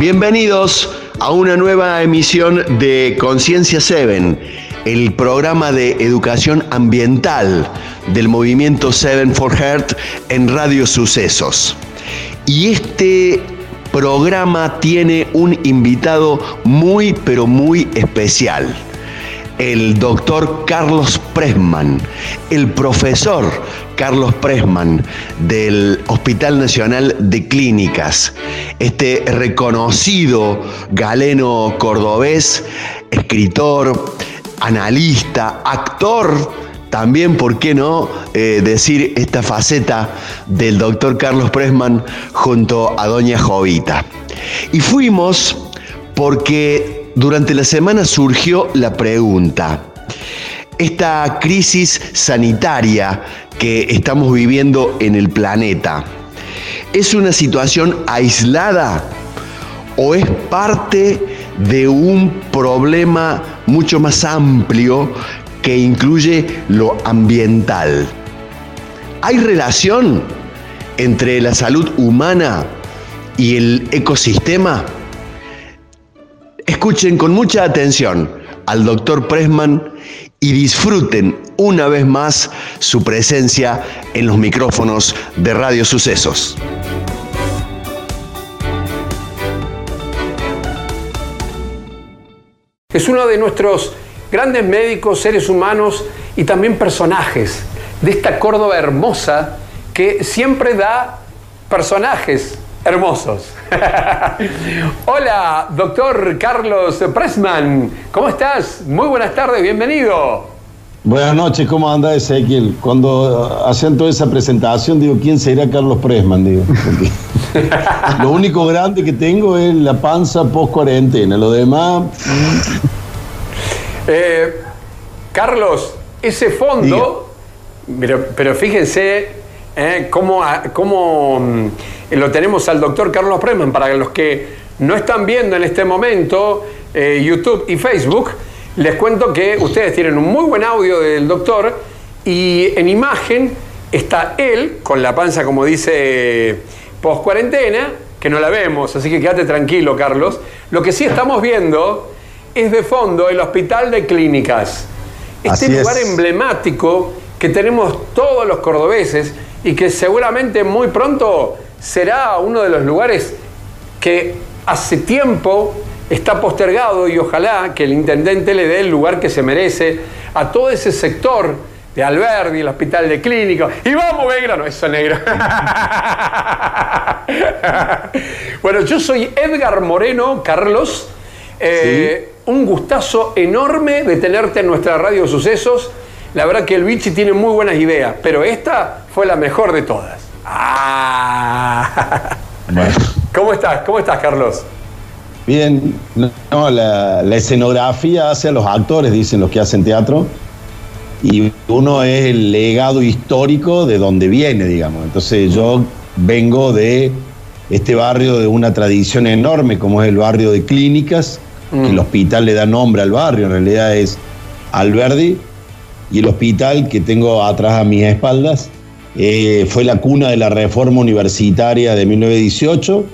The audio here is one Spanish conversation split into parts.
Bienvenidos a una nueva emisión de Conciencia 7, el programa de educación ambiental del movimiento 7 for Heart en Radio Sucesos. Y este programa tiene un invitado muy, pero muy especial el doctor Carlos Presman, el profesor Carlos Presman del Hospital Nacional de Clínicas, este reconocido galeno cordobés, escritor, analista, actor, también, ¿por qué no eh, decir esta faceta del doctor Carlos Presman junto a doña Jovita? Y fuimos porque durante la semana surgió la pregunta, esta crisis sanitaria que estamos viviendo en el planeta, ¿es una situación aislada o es parte de un problema mucho más amplio que incluye lo ambiental? ¿Hay relación entre la salud humana y el ecosistema? Escuchen con mucha atención al doctor Pressman y disfruten una vez más su presencia en los micrófonos de Radio Sucesos. Es uno de nuestros grandes médicos, seres humanos y también personajes de esta Córdoba hermosa que siempre da personajes hermosos. Hola, doctor Carlos Pressman, ¿cómo estás? Muy buenas tardes, bienvenido. Buenas noches, ¿cómo anda Ezequiel? Cuando hacen toda esa presentación, digo, ¿quién será Carlos Pressman? Digo, lo único grande que tengo es la panza post cuarentena, lo demás. Eh, Carlos, ese fondo, pero, pero, fíjense eh, cómo, cómo mm, lo tenemos al doctor Carlos Preman. Para los que no están viendo en este momento eh, YouTube y Facebook, les cuento que ustedes tienen un muy buen audio del doctor y en imagen está él con la panza, como dice, post cuarentena, que no la vemos, así que quédate tranquilo, Carlos. Lo que sí estamos viendo es de fondo el Hospital de Clínicas. Este lugar emblemático que tenemos todos los cordobeses y que seguramente muy pronto será uno de los lugares que hace tiempo está postergado y ojalá que el intendente le dé el lugar que se merece a todo ese sector de Alberdi, el hospital de clínica. Y vamos, Belgrano, eso negro. bueno, yo soy Edgar Moreno, Carlos. Eh, un gustazo enorme de tenerte en nuestra radio Sucesos. La verdad que el Vichy tiene muy buenas ideas, pero esta fue la mejor de todas. Ah. ¿Cómo estás? ¿Cómo estás, Carlos? Bien, no, la, escenografía hace a los actores, dicen los que hacen teatro, y uno es el legado histórico de donde viene, digamos. Entonces yo vengo de este barrio de una tradición enorme, como es el barrio de clínicas, que el mm. hospital le da nombre al barrio, en realidad es Alberdi, y el hospital que tengo atrás a mis espaldas eh, fue la cuna de la reforma universitaria de 1918,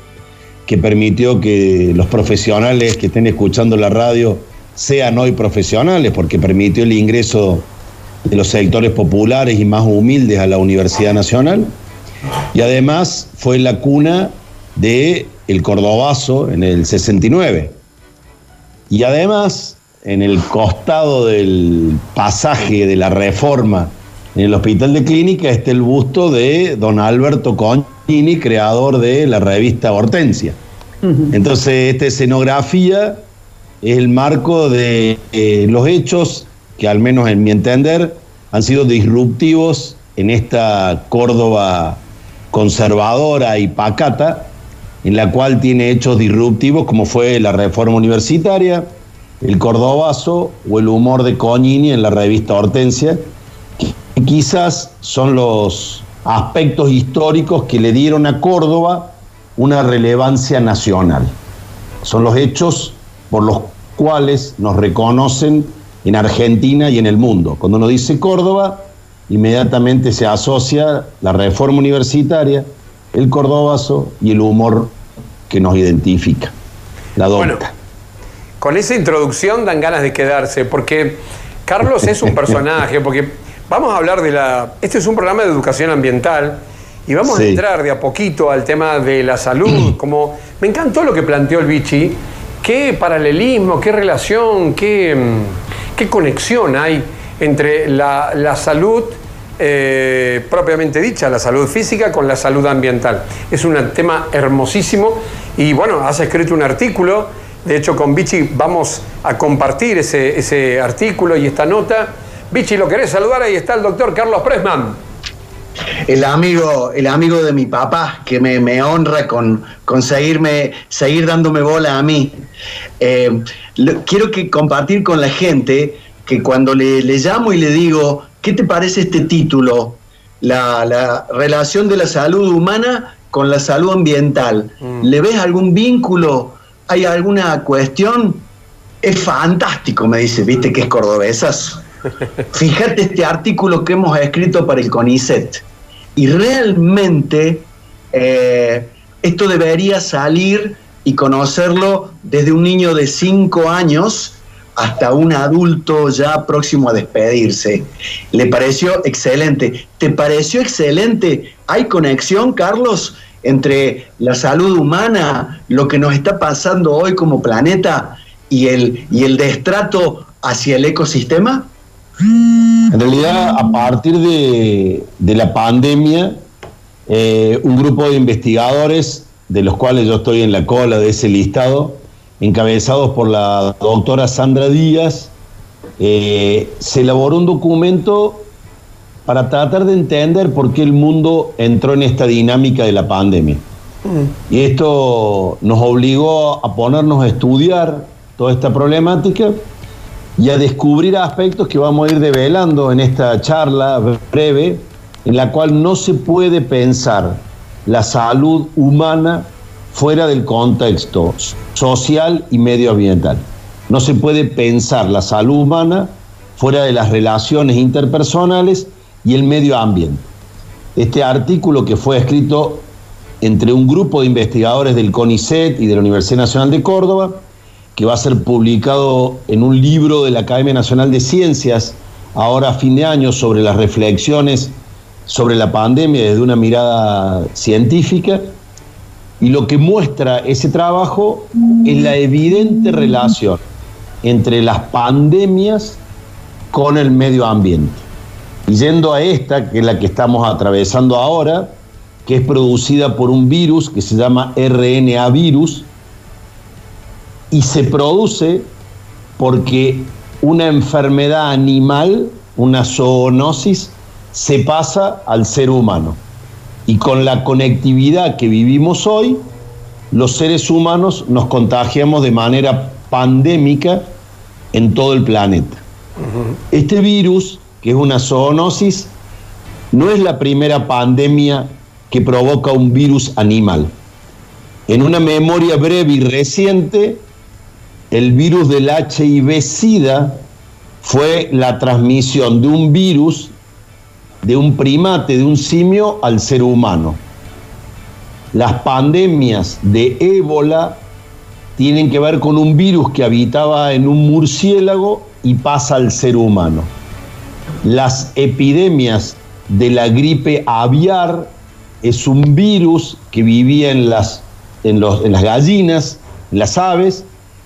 que permitió que los profesionales que estén escuchando la radio sean hoy profesionales, porque permitió el ingreso de los sectores populares y más humildes a la Universidad Nacional. Y además fue la cuna de el Cordobazo en el 69. Y además, en el costado del pasaje de la reforma en el Hospital de Clínica está el busto de don Alberto Conchini, creador de la revista Hortensia. Entonces, esta escenografía es el marco de eh, los hechos que, al menos en mi entender, han sido disruptivos en esta Córdoba conservadora y pacata, en la cual tiene hechos disruptivos como fue la reforma universitaria, el cordobazo o el humor de Coñini en la revista Hortensia, quizás son los aspectos históricos que le dieron a Córdoba una relevancia nacional. Son los hechos por los cuales nos reconocen en Argentina y en el mundo. Cuando uno dice Córdoba, inmediatamente se asocia la reforma universitaria, el cordobazo y el humor que nos identifica. La Bueno, docta. Con esa introducción dan ganas de quedarse, porque Carlos es un personaje, porque vamos a hablar de la... Este es un programa de educación ambiental y vamos a entrar de a poquito al tema de la salud, como me encantó lo que planteó el Vichy, qué paralelismo, qué relación, qué, qué conexión hay entre la, la salud eh, propiamente dicha, la salud física con la salud ambiental. Es un tema hermosísimo y bueno, has escrito un artículo, de hecho con Vichy vamos a compartir ese, ese artículo y esta nota. Vichy, ¿lo querés saludar? Ahí está el doctor Carlos Pressman. El amigo, el amigo de mi papá, que me, me honra con, con seguirme, seguir dándome bola a mí. Eh, lo- quiero que compartir con la gente que cuando le, le llamo y le digo, ¿qué te parece este título? La, la relación de la salud humana con la salud ambiental. ¿Le ves algún vínculo? ¿Hay alguna cuestión? Es fantástico, me dice, viste que es cordobesas. Fíjate este artículo que hemos escrito para el CONICET. Y realmente eh, esto debería salir y conocerlo desde un niño de 5 años hasta un adulto ya próximo a despedirse. Le pareció excelente. ¿Te pareció excelente? ¿Hay conexión, Carlos, entre la salud humana, lo que nos está pasando hoy como planeta y el, y el destrato hacia el ecosistema? En realidad, a partir de, de la pandemia, eh, un grupo de investigadores, de los cuales yo estoy en la cola de ese listado, encabezados por la doctora Sandra Díaz, eh, se elaboró un documento para tratar de entender por qué el mundo entró en esta dinámica de la pandemia. Y esto nos obligó a ponernos a estudiar toda esta problemática y a descubrir aspectos que vamos a ir develando en esta charla breve, en la cual no se puede pensar la salud humana fuera del contexto social y medioambiental. No se puede pensar la salud humana fuera de las relaciones interpersonales y el medio ambiente. Este artículo que fue escrito entre un grupo de investigadores del CONICET y de la Universidad Nacional de Córdoba, que va a ser publicado en un libro de la Academia Nacional de Ciencias, ahora a fin de año, sobre las reflexiones sobre la pandemia desde una mirada científica. Y lo que muestra ese trabajo es la evidente relación entre las pandemias con el medio ambiente. Y yendo a esta, que es la que estamos atravesando ahora, que es producida por un virus que se llama RNA virus, y se produce porque una enfermedad animal, una zoonosis, se pasa al ser humano. Y con la conectividad que vivimos hoy, los seres humanos nos contagiamos de manera pandémica en todo el planeta. Este virus, que es una zoonosis, no es la primera pandemia que provoca un virus animal. En una memoria breve y reciente, el virus del HIV-Sida fue la transmisión de un virus de un primate, de un simio, al ser humano. Las pandemias de ébola tienen que ver con un virus que habitaba en un murciélago y pasa al ser humano. Las epidemias de la gripe aviar es un virus que vivía en las, en las gallinas, en las aves,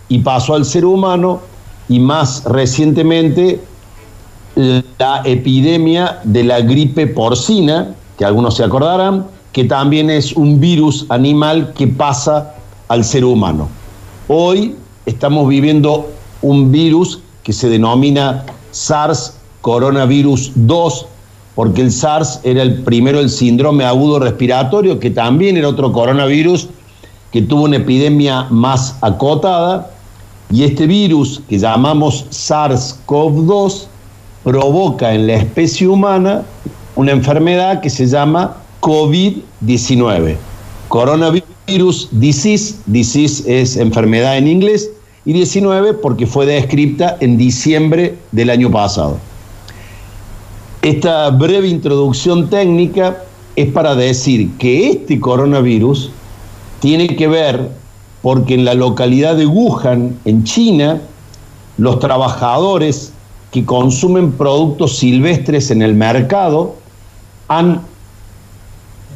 y pasó al ser humano y más recientemente la epidemia de la gripe porcina, que algunos se acordarán, que también es un virus animal que pasa al ser humano. Hoy estamos viviendo un virus que se denomina SARS coronavirus 2, porque el SARS era el primero el síndrome agudo respiratorio, que también era otro coronavirus que tuvo una epidemia más acotada, y este virus que llamamos SARS-CoV-2 provoca en la especie humana una enfermedad que se llama COVID-19. Coronavirus disease, disease es enfermedad en inglés, y 19 porque fue descripta en diciembre del año pasado. Esta breve introducción técnica es para decir que este coronavirus tiene que ver porque en la localidad de Wuhan, en China, los trabajadores que consumen productos silvestres en el mercado han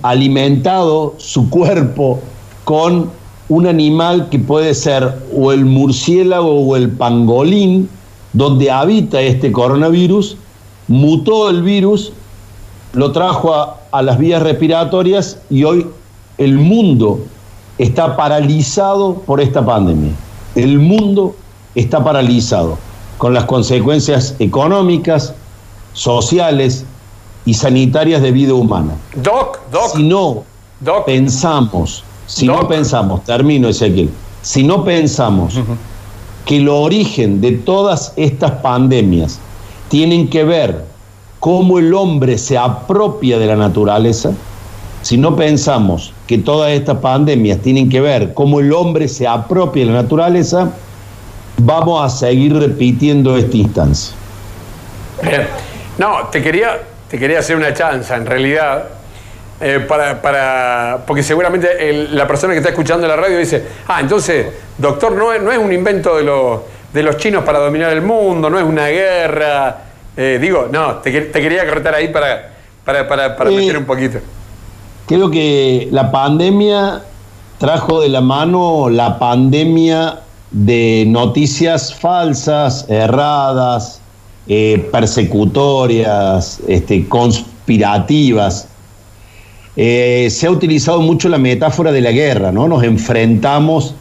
alimentado su cuerpo con un animal que puede ser o el murciélago o el pangolín, donde habita este coronavirus, mutó el virus, lo trajo a, a las vías respiratorias y hoy el mundo está paralizado por esta pandemia. El mundo está paralizado con las consecuencias económicas, sociales y sanitarias de vida humana. Doc, doc. Si no Doc. pensamos, si Doc. no pensamos, termino Ezequiel, si no pensamos que el origen de todas estas pandemias tienen que ver cómo el hombre se apropia de la naturaleza, si no pensamos que todas estas pandemias tienen que ver cómo el hombre se apropia de la naturaleza, vamos a seguir repitiendo esta instancia. No, te quería, te quería hacer una chanza, en realidad, eh, para, para, porque seguramente la persona que está escuchando la radio dice, ah, entonces, doctor, no es, no es un invento de, los de los chinos para dominar el mundo, no es una guerra. Eh, digo, no, te, quer- te quería cortar ahí para, para, para, para Eh, meter un poquito. Creo que la pandemia trajo de la mano la pandemia de noticias falsas, erradas, eh, persecutorias, este, conspirativas. Eh, se ha utilizado mucho la metáfora de la guerra, ¿no? Nos enfrentamos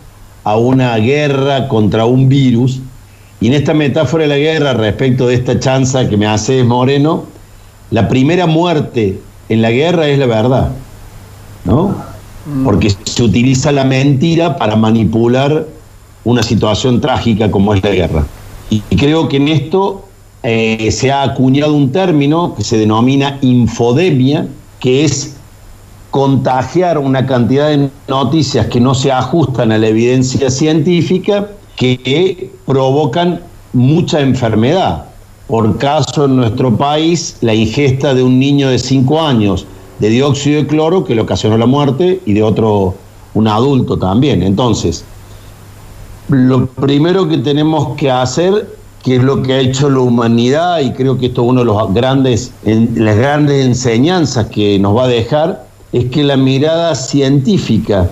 a una guerra contra un virus. Y en esta metáfora de la guerra, respecto de esta chanza que me hace Moreno, la primera muerte en la guerra es la verdad, ¿no? Porque se utiliza la mentira para manipular una situación trágica como es la guerra. Y creo que en esto eh, se ha acuñado un término que se denomina infodemia, que es contagiar una cantidad de noticias que no se ajustan a la evidencia científica que provocan mucha enfermedad. Por caso en nuestro país, la ingesta de un niño de 5 años de dióxido de cloro que le ocasionó la muerte y de otro, un adulto también. Entonces, lo primero que tenemos que hacer, que es lo que ha hecho la humanidad, y creo que esto es una de los grandes, las grandes enseñanzas que nos va a dejar, es que la mirada científica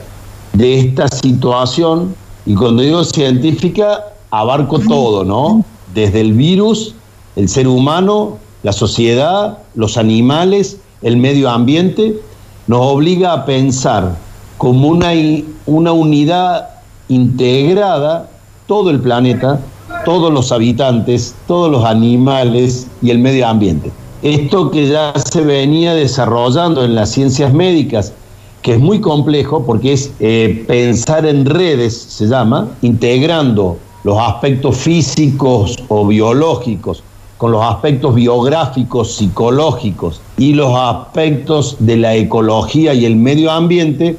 de esta situación, y cuando digo científica, abarco todo, ¿no? Desde el virus, el ser humano, la sociedad, los animales, el medio ambiente, nos obliga a pensar como una, una unidad integrada todo el planeta, todos los habitantes, todos los animales y el medio ambiente. Esto que ya se venía desarrollando en las ciencias médicas, que es muy complejo porque es eh, pensar en redes, se llama, integrando los aspectos físicos o biológicos con los aspectos biográficos, psicológicos y los aspectos de la ecología y el medio ambiente,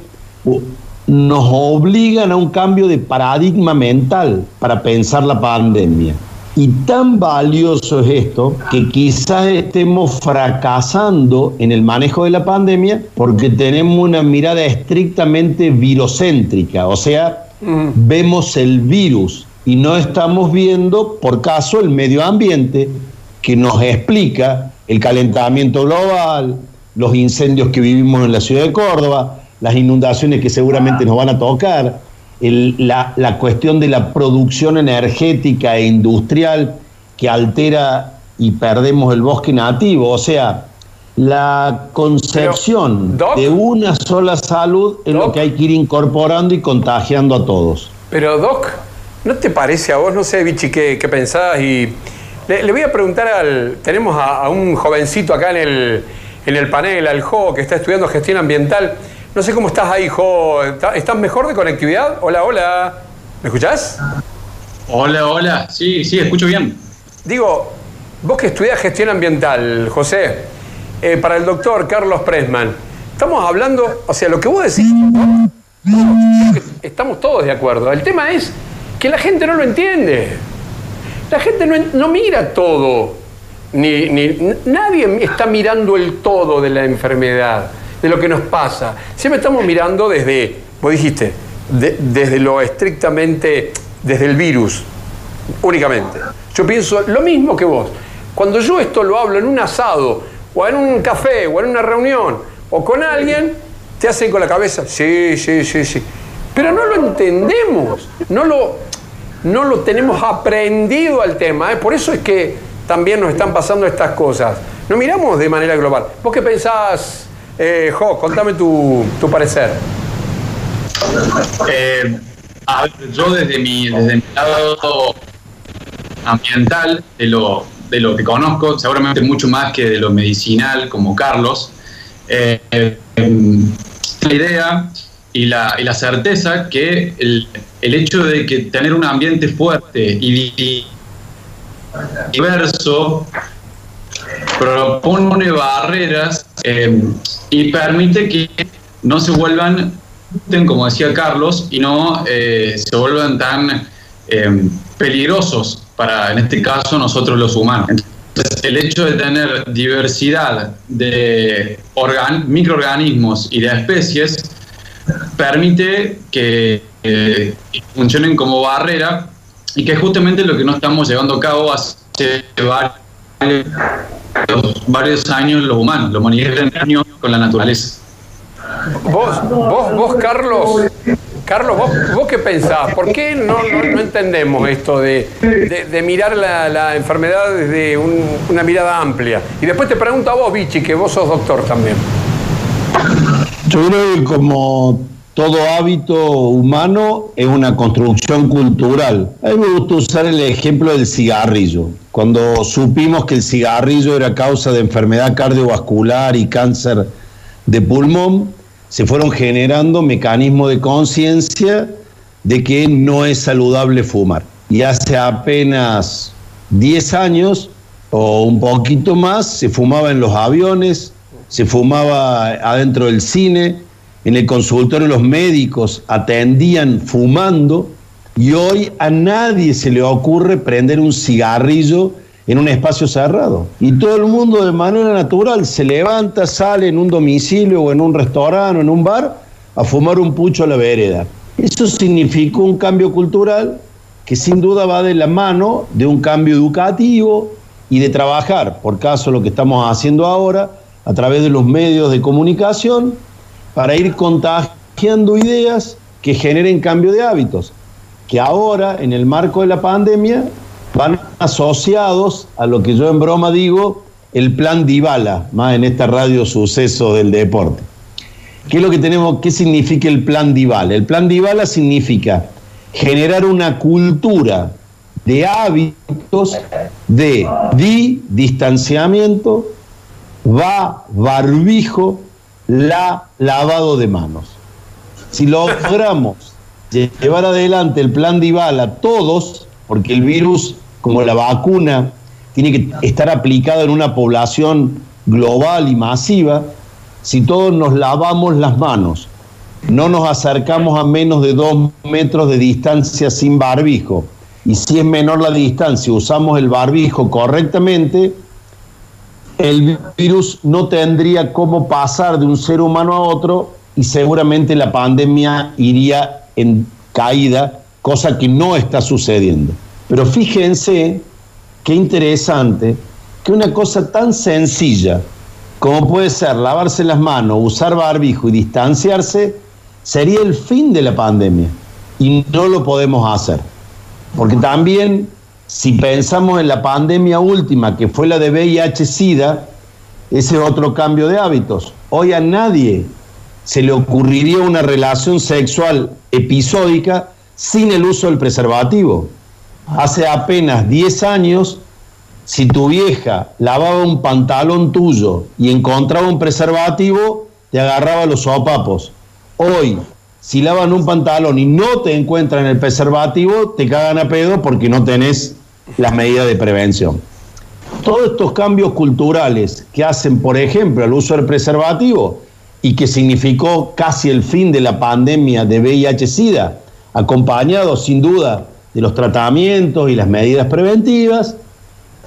nos obligan a un cambio de paradigma mental para pensar la pandemia. Y tan valioso es esto que quizás estemos fracasando en el manejo de la pandemia porque tenemos una mirada estrictamente virocéntrica, o sea, vemos el virus y no estamos viendo, por caso, el medio ambiente que nos explica el calentamiento global, los incendios que vivimos en la ciudad de Córdoba, las inundaciones que seguramente nos van a tocar, el- la, la cuestión de la producción energética e industrial que altera y perdemos el bosque nativo. O sea, la concepción Doc. de una sola salud es lo Doc. que hay que ir incorporando y contagiando a todos. Pero Doc, ¿no te parece a vos, no sé, Vichy, qué, qué pensás? Y le, le voy a preguntar al... Tenemos a, a un jovencito acá en el, en el panel, al Jo, que está estudiando gestión ambiental. No sé cómo estás ahí, Jo. ¿Está- ¿Estás mejor de conectividad? Hola, hola. ¿Me escuchás? Hola, hola. Sí, sí, escucho bien. Digo, vos que estudiás gestión ambiental, José, eh, para el doctor Carlos Pressman, estamos hablando, o sea, lo que vos decís, ¿no? estamos todos de acuerdo. El tema es que la gente no lo entiende. La gente no, no mira todo. Ni, ni- nadie está mirando el todo de la enfermedad, de lo que nos pasa. Siempre estamos mirando desde, vos dijiste, desde lo estrictamente, desde el virus, únicamente. Yo pienso lo mismo que vos. Cuando yo esto lo hablo en un asado, o en un café, o en una reunión, o con alguien, te hacen con la cabeza, sí, sí, sí, sí. Pero no lo entendemos, no lo, no lo tenemos aprendido al tema. ¿eh? Por eso es que también nos están pasando estas cosas. No miramos de manera global. ¿Vos qué pensás, eh, Jo? Contame tu, parecer. Eh, yo desde mi, desde mi lado ambiental, de lo, de lo que conozco, seguramente mucho más que de lo medicinal, como Carlos, eh, la idea y la, y la certeza que el, el, hecho de que tener un ambiente fuerte y diverso propone barreras eh, y permite que no se vuelvan, como decía Carlos, y no eh, se vuelvan tan eh, peligrosos para, en este caso, nosotros los humanos. Entonces, el hecho de tener diversidad de microorganismos y de especies permite que funcionen como barrera y que es justamente lo que no estamos llevando a cabo hace varios, años los humanos, los humanidad años con la naturaleza. Vos, vos, vos Carlos, Carlos, ¿vos, qué pensás? ¿Por qué no, no, entendemos esto de, de, mirar la, la, enfermedad desde una mirada amplia? Y después te pregunto a vos, Vichy, que vos sos doctor también. Yo creo que como todo hábito humano es una construcción cultural. A mí me gusta usar el ejemplo del cigarrillo. Cuando supimos que el cigarrillo era causa de enfermedad cardiovascular y cáncer de pulmón, se fueron generando mecanismos de conciencia de que no es saludable fumar. Y hace apenas 10 años o un poquito más se fumaba en los aviones, se fumaba adentro del cine, en el consultorio los médicos atendían fumando y hoy a nadie se le ocurre prender un cigarrillo en un espacio cerrado. Y todo el mundo de manera natural se levanta, sale en un domicilio o en un restaurante o en un bar a fumar un pucho a la vereda. Eso significó un cambio cultural que sin duda va de la mano de un cambio educativo y de trabajar, por caso lo que estamos haciendo ahora, a través de los medios de comunicación, para ir contagiando ideas que generen cambio de hábitos, que ahora, en el marco de la pandemia, van asociados a lo que yo en broma digo, el plan Dybala, más en esta radio suceso del deporte. ¿Qué es lo que tenemos? ¿Qué significa el plan Dybala? El plan Dybala significa generar una cultura de hábitos de di, distanciamiento, va, barbijo, la lavado de manos. Si logramos llevar adelante el plan Dybala todos, porque el virus, como la vacuna, tiene que estar aplicado en una población global y masiva, si todos nos lavamos las manos, no nos acercamos a menos de dos metros de distancia sin barbijo, y si es menor la distancia, usamos el barbijo correctamente, el virus no tendría cómo pasar de un ser humano a otro y seguramente la pandemia iría en caída, cosa que no está sucediendo. Pero fíjense qué interesante que una cosa tan sencilla como puede ser lavarse las manos, usar barbijo y distanciarse, sería el fin de la pandemia. Y no lo podemos hacer. Porque también si pensamos en la pandemia última, que fue la de VIH-Sida, ese es otro cambio de hábitos. Hoy a nadie se le ocurriría una relación sexual episódica sin el uso del preservativo. Hace apenas 10 años, si tu vieja lavaba un pantalón tuyo y encontraba un preservativo, te agarraba los sopapos. Hoy, si lavan un pantalón y no te encuentran el preservativo, te cagan a pedo porque no tenés las medidas de prevención. Todos estos cambios culturales que hacen, por ejemplo, el uso del preservativo y que significó casi el fin de la pandemia de VIH-Sida, acompañado sin duda de los tratamientos y las medidas preventivas,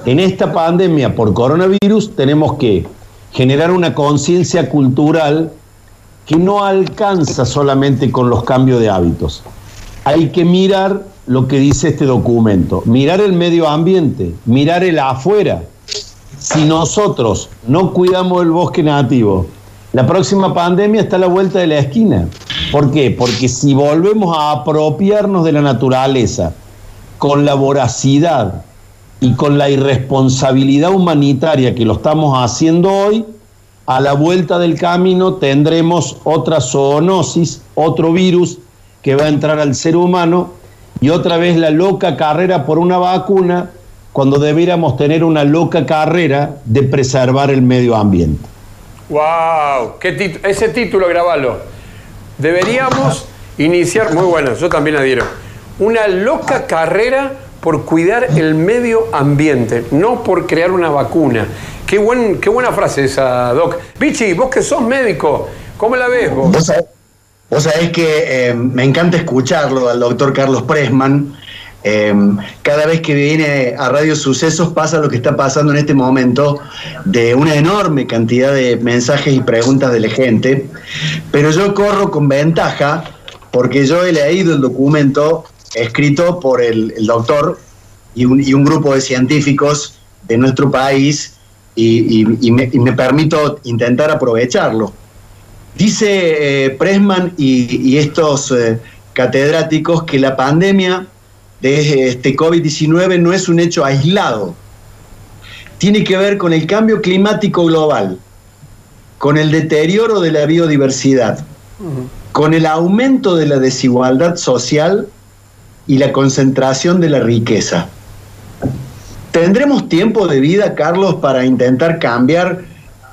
en esta pandemia por coronavirus tenemos que generar una conciencia cultural que no alcanza solamente con los cambios de hábitos. Hay que mirar lo que dice este documento, mirar el medio ambiente, mirar el afuera. Si nosotros no cuidamos el bosque nativo, la próxima pandemia está a la vuelta de la esquina. ¿Por qué? Porque si volvemos a apropiarnos de la naturaleza con la voracidad y con la irresponsabilidad humanitaria que lo estamos haciendo hoy, a la vuelta del camino tendremos otra zoonosis, otro virus que va a entrar al ser humano y otra vez la loca carrera por una vacuna cuando debiéramos tener una loca carrera de preservar el medio ambiente. ¡Wow! ¿Qué ese título, grabalo. Deberíamos iniciar, muy bueno, yo también adhiero, una loca carrera por cuidar el medio ambiente, no por crear una vacuna. Qué, buen, qué buena frase esa, Doc. Pichi, vos que sos médico, ¿cómo la ves vos? Vos sabés, que eh, me encanta escucharlo al doctor Carlos Presman. Eh, cada vez que viene a Radio Sucesos pasa lo que está pasando en este momento de una enorme cantidad de mensajes y preguntas de la gente, pero yo corro con ventaja porque yo he leído el documento escrito por el, doctor y un, y un, grupo de científicos de nuestro país y, me, permito intentar aprovecharlo. Dice eh, Pressman y, estos eh, catedráticos que la pandemia de este COVID-19 no es un hecho aislado, tiene que ver con el cambio climático global, con el deterioro de la biodiversidad, con el aumento de la desigualdad social y la concentración de la riqueza. ¿Tendremos tiempo de vida, Carlos, para intentar cambiar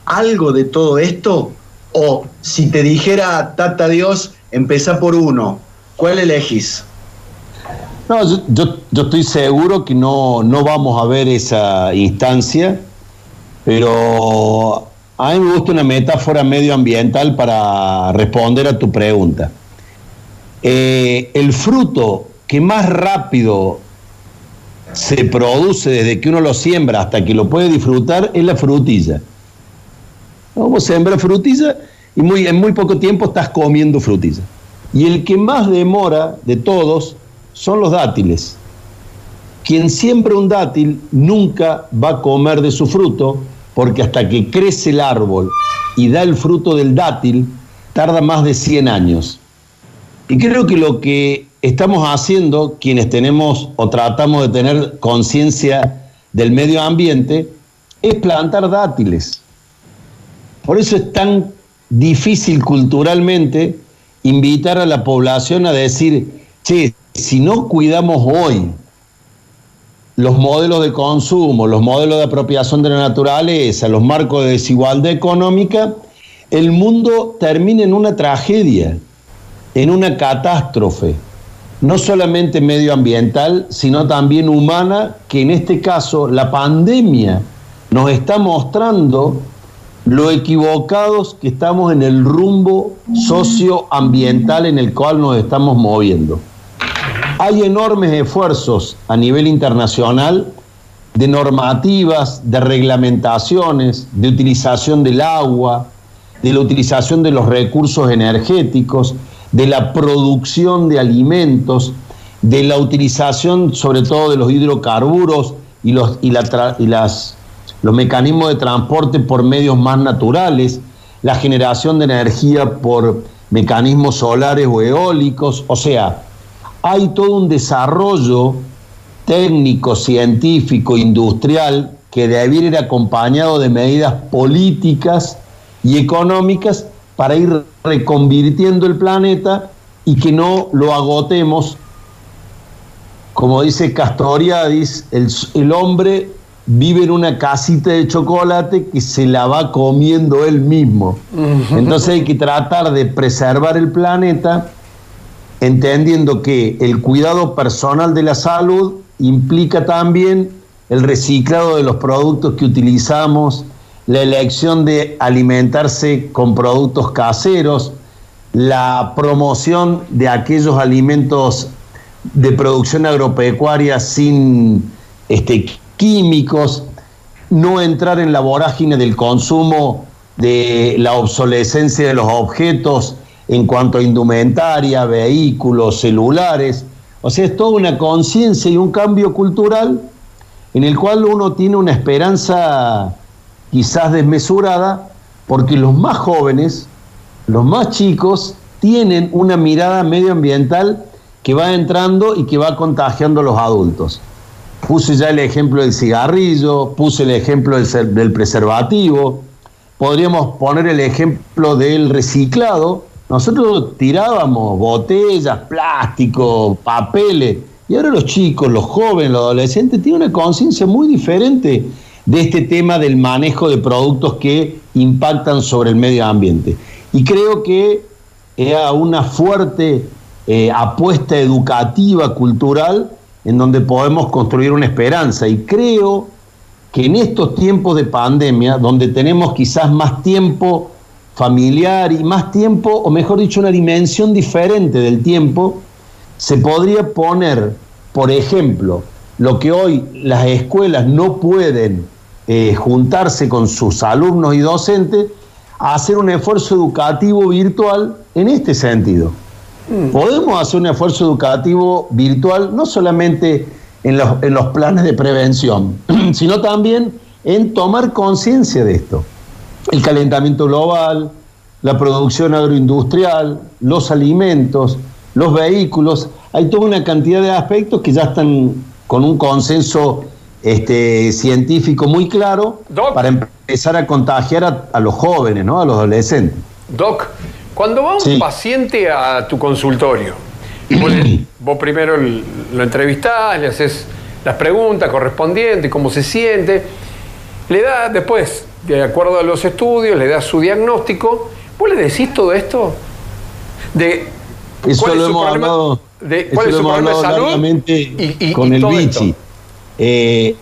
algo de todo esto? O si te dijera, Tata Dios, empieza por uno, ¿cuál elegís? No, yo, estoy seguro que no, no vamos a ver esa instancia, pero a mí me gusta una metáfora medioambiental para responder a tu pregunta. Eh, el fruto que más rápido se produce desde que uno lo siembra hasta que lo puede disfrutar es la frutilla. Vos sembra frutilla y muy, en muy poco tiempo estás comiendo frutilla. Y el que más demora de todos son los dátiles. Quien siembra un dátil nunca va a comer de su fruto porque hasta que crece el árbol y da el fruto del dátil tarda más de 100 años. Y creo que lo que estamos haciendo, quienes tenemos o tratamos de tener conciencia del medio ambiente, es plantar dátiles. Por eso es tan difícil culturalmente invitar a la población a decir, che, si no cuidamos hoy los modelos de consumo, los modelos de apropiación de la naturaleza, los marcos de desigualdad económica, el mundo termina en una tragedia en una catástrofe, no solamente medioambiental, sino también humana, que en este caso la pandemia nos está mostrando lo equivocados que estamos en el rumbo socioambiental en el cual nos estamos moviendo. Hay enormes esfuerzos a nivel internacional de normativas, de reglamentaciones, de utilización del agua, de la utilización de los recursos energéticos, de la producción de alimentos, de la utilización sobre todo de los hidrocarburos y los, y las, los mecanismos de transporte por medios más naturales, la generación de energía por mecanismos solares o eólicos, o sea, hay todo un desarrollo técnico, científico, industrial, que debe ir acompañado de medidas políticas y económicas para ir reconvirtiendo el planeta y que no lo agotemos. Como dice Castoriadis, el, el hombre vive en una casita de chocolate que se la va comiendo él mismo. Entonces hay que tratar de preservar el planeta entendiendo que el cuidado personal de la salud implica también el reciclado de los productos que utilizamos, la elección de alimentarse con productos caseros, la promoción de aquellos alimentos de producción agropecuaria sin este, químicos, no entrar en la vorágine del consumo de la obsolescencia de los objetos en cuanto a indumentaria, vehículos, celulares. O sea, es toda una conciencia y un cambio cultural en el cual uno tiene una esperanza quizás desmesurada, porque los más jóvenes, los más chicos, tienen una mirada medioambiental que va entrando y que va contagiando a los adultos. Puse ya el ejemplo del cigarrillo, puse el ejemplo del, del preservativo, podríamos poner el ejemplo del reciclado. Nosotros tirábamos botellas, plástico, papeles, y ahora los chicos, los jóvenes, los adolescentes tienen una conciencia muy diferente de este tema del manejo de productos que impactan sobre el medio ambiente. Y creo que era una fuerte eh, apuesta educativa, cultural, en donde podemos construir una esperanza. Y creo que en estos tiempos de pandemia, donde tenemos quizás más tiempo familiar y más tiempo, o mejor dicho, una dimensión diferente del tiempo, se podría poner, por ejemplo, lo que hoy las escuelas no pueden eh, juntarse con sus alumnos y docentes, a hacer un esfuerzo educativo virtual en este sentido. Mm. Podemos hacer un esfuerzo educativo virtual no solamente en los, en los planes de prevención, sino también en tomar conciencia de esto. El calentamiento global, la producción agroindustrial, los alimentos, los vehículos, hay toda una cantidad de aspectos que ya están con un consenso este, científico muy claro para empezar a contagiar a, los jóvenes, ¿no? a los adolescentes. Doc, cuando va un paciente a tu consultorio, vos, primero lo entrevistás, le haces las preguntas correspondientes, cómo se siente, le da después, de acuerdo a los estudios, le das su diagnóstico, vos le decís todo esto de cuál es su problema, de, cuál es su problema de salud con el bichi. Eh,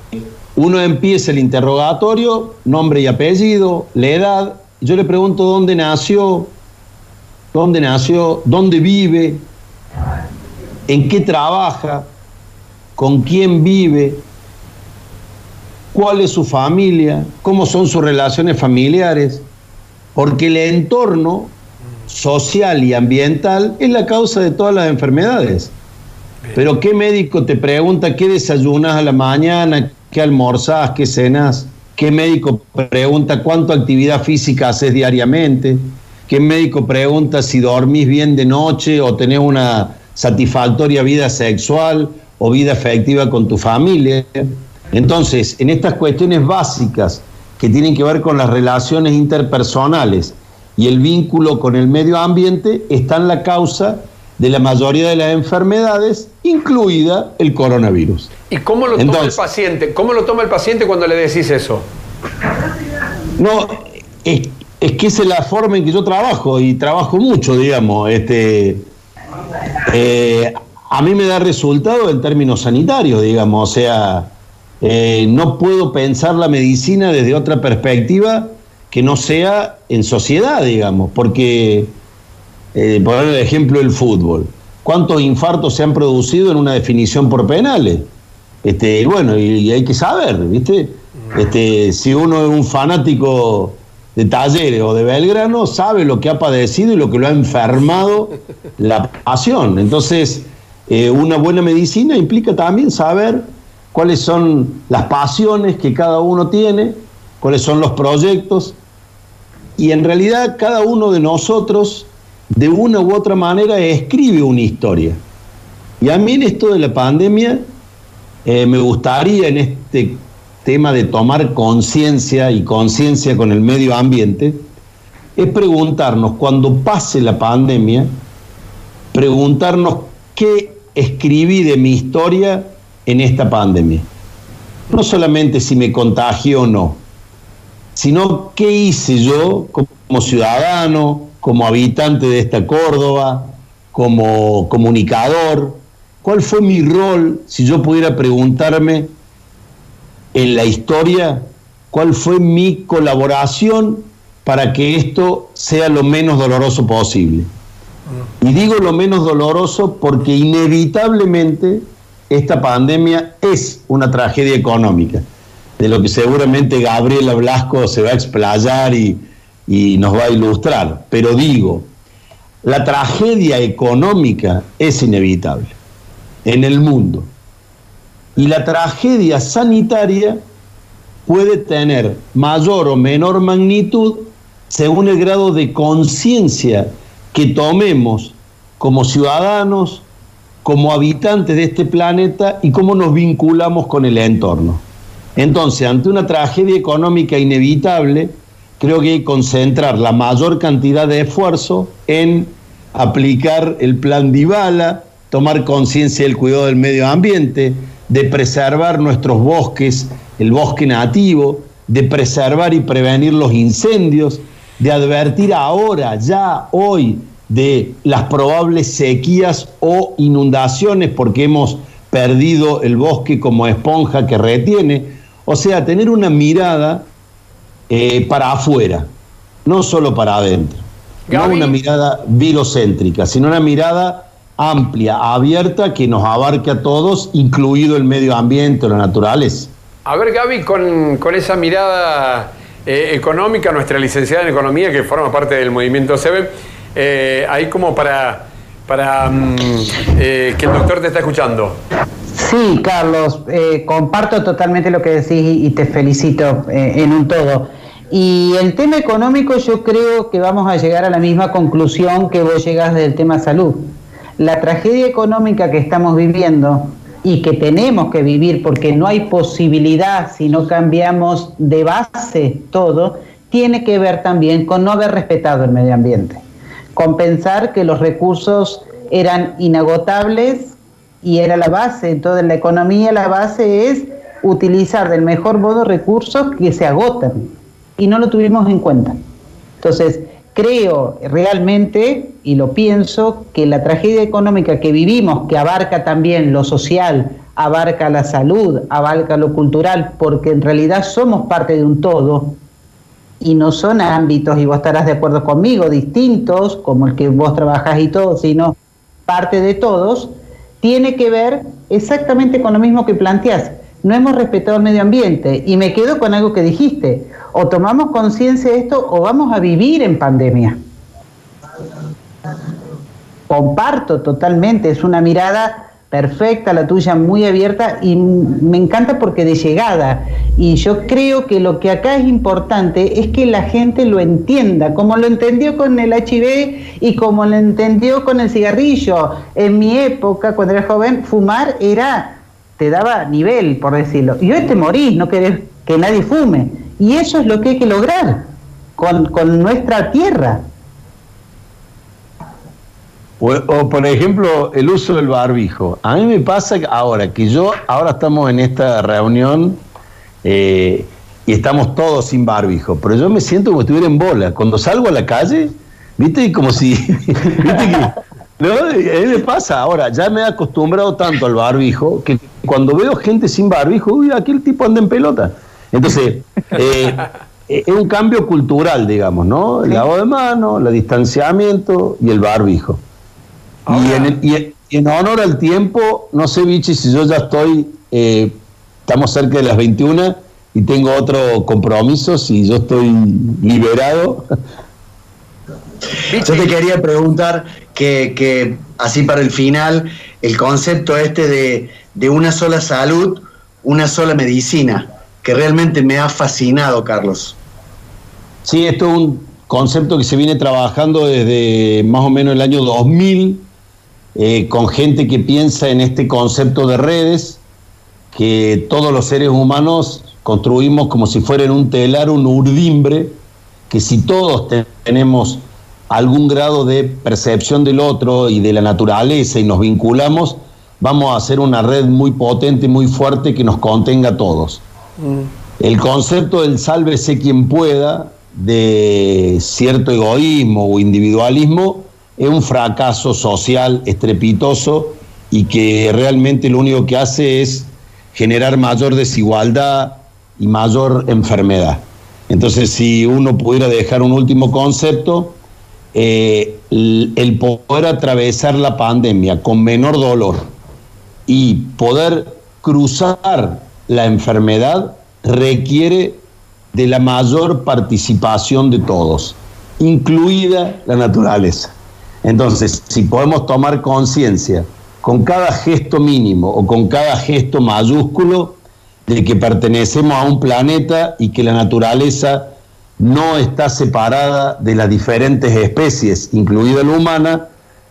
uno empieza el interrogatorio, nombre y apellido, la edad, yo le pregunto dónde nació, dónde nació, dónde vive, en qué trabaja, con quién vive, cuál es su familia, cómo son sus relaciones familiares, porque el entorno social y ambiental es la causa de todas las enfermedades. Pero ¿qué médico te pregunta qué desayunas a la mañana, qué almorzas, qué cenas? ¿Qué médico pregunta cuánta actividad física haces diariamente? ¿Qué médico pregunta si dormís bien de noche o tenés una satisfactoria vida sexual o vida afectiva con tu familia? Entonces, en estas cuestiones básicas que tienen que ver con las relaciones interpersonales y el vínculo con el medio ambiente, está en la causa de la mayoría de las enfermedades, incluida el coronavirus. ¿Y cómo lo toma el paciente? ¿Cómo lo toma el paciente cuando le decís eso? No, es, es que esa es la forma en que yo trabajo y trabajo mucho, digamos. Este, eh, a mí me da resultado en términos sanitarios, digamos, o sea, eh, no puedo pensar la medicina desde otra perspectiva que no sea en sociedad, digamos, porque, eh, por ejemplo, el fútbol. ¿Cuántos infartos se han producido en una definición por penales? Este, bueno, y, hay que saber, ¿viste? Este, si uno es un fanático de Talleres o de Belgrano sabe lo que ha padecido y lo que lo ha enfermado la pasión. Entonces, eh, una buena medicina implica también saber cuáles son las pasiones que cada uno tiene, cuáles son los proyectos. Y en realidad cada uno de nosotros, de una u otra manera, escribe una historia. Y a mí en esto de la pandemia, eh, me gustaría en este tema de tomar conciencia y conciencia con el medio ambiente, es preguntarnos, cuando pase la pandemia, preguntarnos qué escribí de mi historia en esta pandemia. No solamente si me contagió o no, sino qué hice yo como ciudadano, como habitante de esta Córdoba, como comunicador, cuál fue mi rol si yo pudiera preguntarme en la historia cuál fue mi colaboración para que esto sea lo menos doloroso posible. Y digo lo menos doloroso porque inevitablemente esta pandemia es una tragedia económica, de lo que seguramente Gabriela Blasco se va a explayar y, y nos va a ilustrar, pero digo, la tragedia económica es inevitable en el mundo. Y la tragedia sanitaria puede tener mayor o menor magnitud según el grado de conciencia que tomemos como ciudadanos, como habitantes de este planeta y cómo nos vinculamos con el entorno. Entonces, ante una tragedia económica inevitable, creo que hay que concentrar la mayor cantidad de esfuerzo en aplicar el plan Dibala, tomar conciencia del cuidado del medio ambiente, de preservar nuestros bosques, el bosque nativo, de preservar y prevenir los incendios, de advertir ahora, ya hoy, de las probables sequías o inundaciones porque hemos perdido el bosque como esponja que retiene. O sea, tener una mirada eh, para afuera, no solo para adentro. No una mirada virocéntrica, sino una mirada amplia, abierta, que nos abarque a todos, incluido el medio ambiente, la naturaleza. A ver, Gaby, con, esa mirada eh, económica, nuestra licenciada en Economía, que forma parte del movimiento SEBE, eh, ahí como para, para mm, eh, que el doctor te está escuchando. Sí, Carlos, comparto totalmente lo que decís y te felicito en un todo. Y el tema económico yo creo que vamos a llegar a la misma conclusión que vos llegas del tema salud la tragedia económica que estamos viviendo y que tenemos que vivir porque no hay posibilidad si no cambiamos de base todo, tiene que ver también con no haber respetado el medio ambiente, con pensar que los recursos eran inagotables y era la base, entonces la economía la base es utilizar del mejor modo recursos que se agotan y no lo tuvimos en cuenta. Entonces, creo realmente, y lo pienso, que la tragedia económica que vivimos, que abarca también lo social, abarca la salud, abarca lo cultural, porque en realidad somos parte de un todo, y no son ámbitos, y vos estarás de acuerdo conmigo, distintos, como el que vos trabajás y todo, sino parte de todos, tiene que ver exactamente con lo mismo que planteás. No hemos respetado el medio ambiente. Y me quedo con algo que dijiste o tomamos conciencia de esto o vamos a vivir en pandemia. Comparto totalmente, es una mirada perfecta, la tuya muy abierta y me encanta porque de llegada. Y yo creo que lo que acá es importante es que la gente lo entienda, como lo entendió con el HIV y como lo entendió con el cigarrillo. En mi época, cuando era joven, fumar era, te daba nivel, por decirlo. Y hoy te morís, no querés que nadie fume. Y eso es lo que hay que lograr con, nuestra tierra. O, por ejemplo, el uso del barbijo. A mí me pasa ahora que yo, ahora estamos en esta reunión eh, y estamos todos sin barbijo, pero yo me siento como si estuviera en bola. Cuando salgo a la calle, ¿viste? Como si. ¿Viste que.? ¿no? A mí me pasa ahora, ya me he acostumbrado tanto al barbijo que cuando veo gente sin barbijo, uy, aquel tipo anda en pelota. Entonces, eh, es un cambio cultural, digamos, ¿no? El lavado de mano, el distanciamiento y el barbijo. Y en, en, honor al tiempo, no sé, Vichy, si yo ya estoy, eh, estamos cerca de las 21 y tengo otro compromiso, si yo estoy liberado. Yo te quería preguntar que, que, así para el final, el concepto este de, de una sola salud, una sola medicina que realmente me ha fascinado, Carlos. Sí, esto es un concepto que se viene trabajando desde más o menos el año 2000, eh, con gente que piensa en este concepto de redes, que todos los seres humanos construimos como si fuera en un telar, un urdimbre, que si todos tenemos algún grado de percepción del otro y de la naturaleza y nos vinculamos, vamos a hacer una red muy potente, muy fuerte que nos contenga a todos. El concepto del sálvese quien pueda, de cierto egoísmo o individualismo, es un fracaso social estrepitoso y que realmente lo único que hace es generar mayor desigualdad y mayor enfermedad. Entonces, si uno pudiera dejar un último concepto, eh, el poder atravesar la pandemia con menor dolor y poder cruzar la enfermedad requiere de la mayor participación de todos, incluida la naturaleza. Entonces, si podemos tomar conciencia con cada gesto mínimo o con cada gesto mayúsculo de que pertenecemos a un planeta y que la naturaleza no está separada de las diferentes especies, incluida la humana,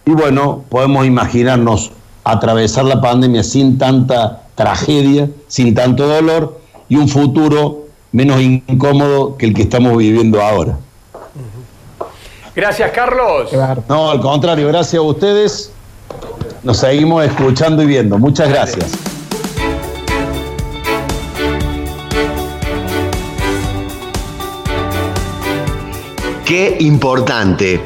y bueno, podemos imaginarnos atravesar la pandemia sin tanta tragedia, sin tanto dolor y un futuro menos incómodo que el que estamos viviendo ahora. Gracias, Carlos. No, al contrario, gracias a ustedes. Nos seguimos escuchando y viendo. Muchas gracias. Qué importante,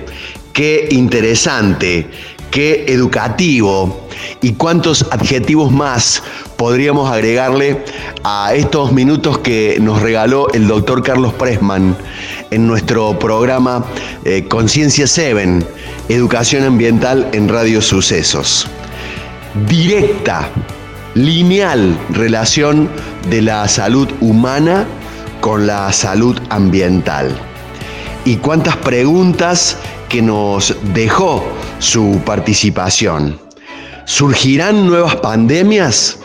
qué interesante, qué educativo y cuántos adjetivos más podríamos agregarle a estos minutos que nos regaló el doctor Carlos Pressman en nuestro programa eh, Conciencia 7, Educación Ambiental en Radio Sucesos. Directa, lineal relación de la salud humana con la salud ambiental. Y cuántas preguntas que nos dejó su participación. ¿Surgirán nuevas pandemias?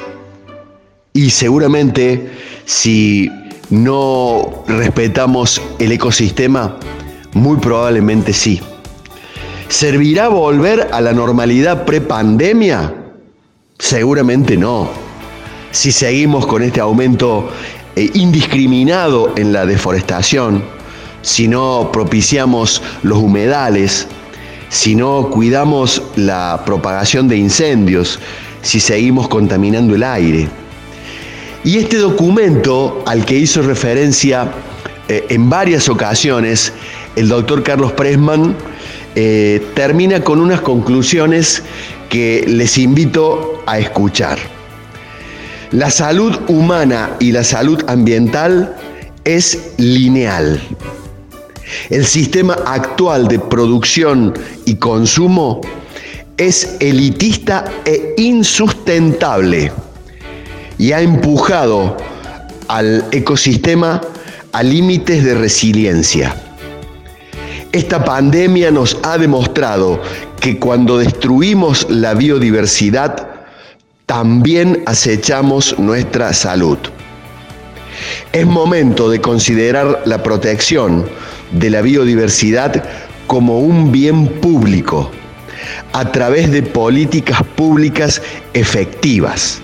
Y seguramente si no respetamos el ecosistema, muy probablemente sí. ¿Servirá volver a la normalidad prepandemia? Seguramente no. Si seguimos con este aumento eh, indiscriminado en la deforestación, si no propiciamos los humedales, si no cuidamos la propagación de incendios, si seguimos contaminando el aire. Y este documento al que hizo referencia eh, en varias ocasiones el doctor Carlos Pressman eh, termina con unas conclusiones que les invito a escuchar. La salud humana y la salud ambiental es lineal. El sistema actual de producción y consumo es elitista e insustentable y ha empujado al ecosistema a límites de resiliencia. Esta pandemia nos ha demostrado que cuando destruimos la biodiversidad, también acechamos nuestra salud. Es momento de considerar la protección de la biodiversidad como un bien público a través de políticas públicas efectivas.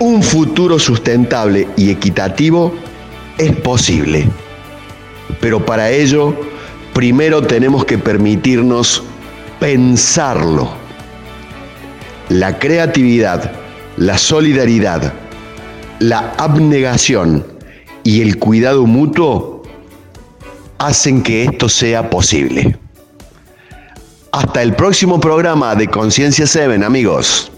Un futuro sustentable y equitativo es posible, pero para ello primero tenemos que permitirnos pensarlo. La creatividad, la solidaridad, la abnegación y el cuidado mutuo hacen que esto sea posible. Hasta el próximo programa de Conciencia 7, amigos.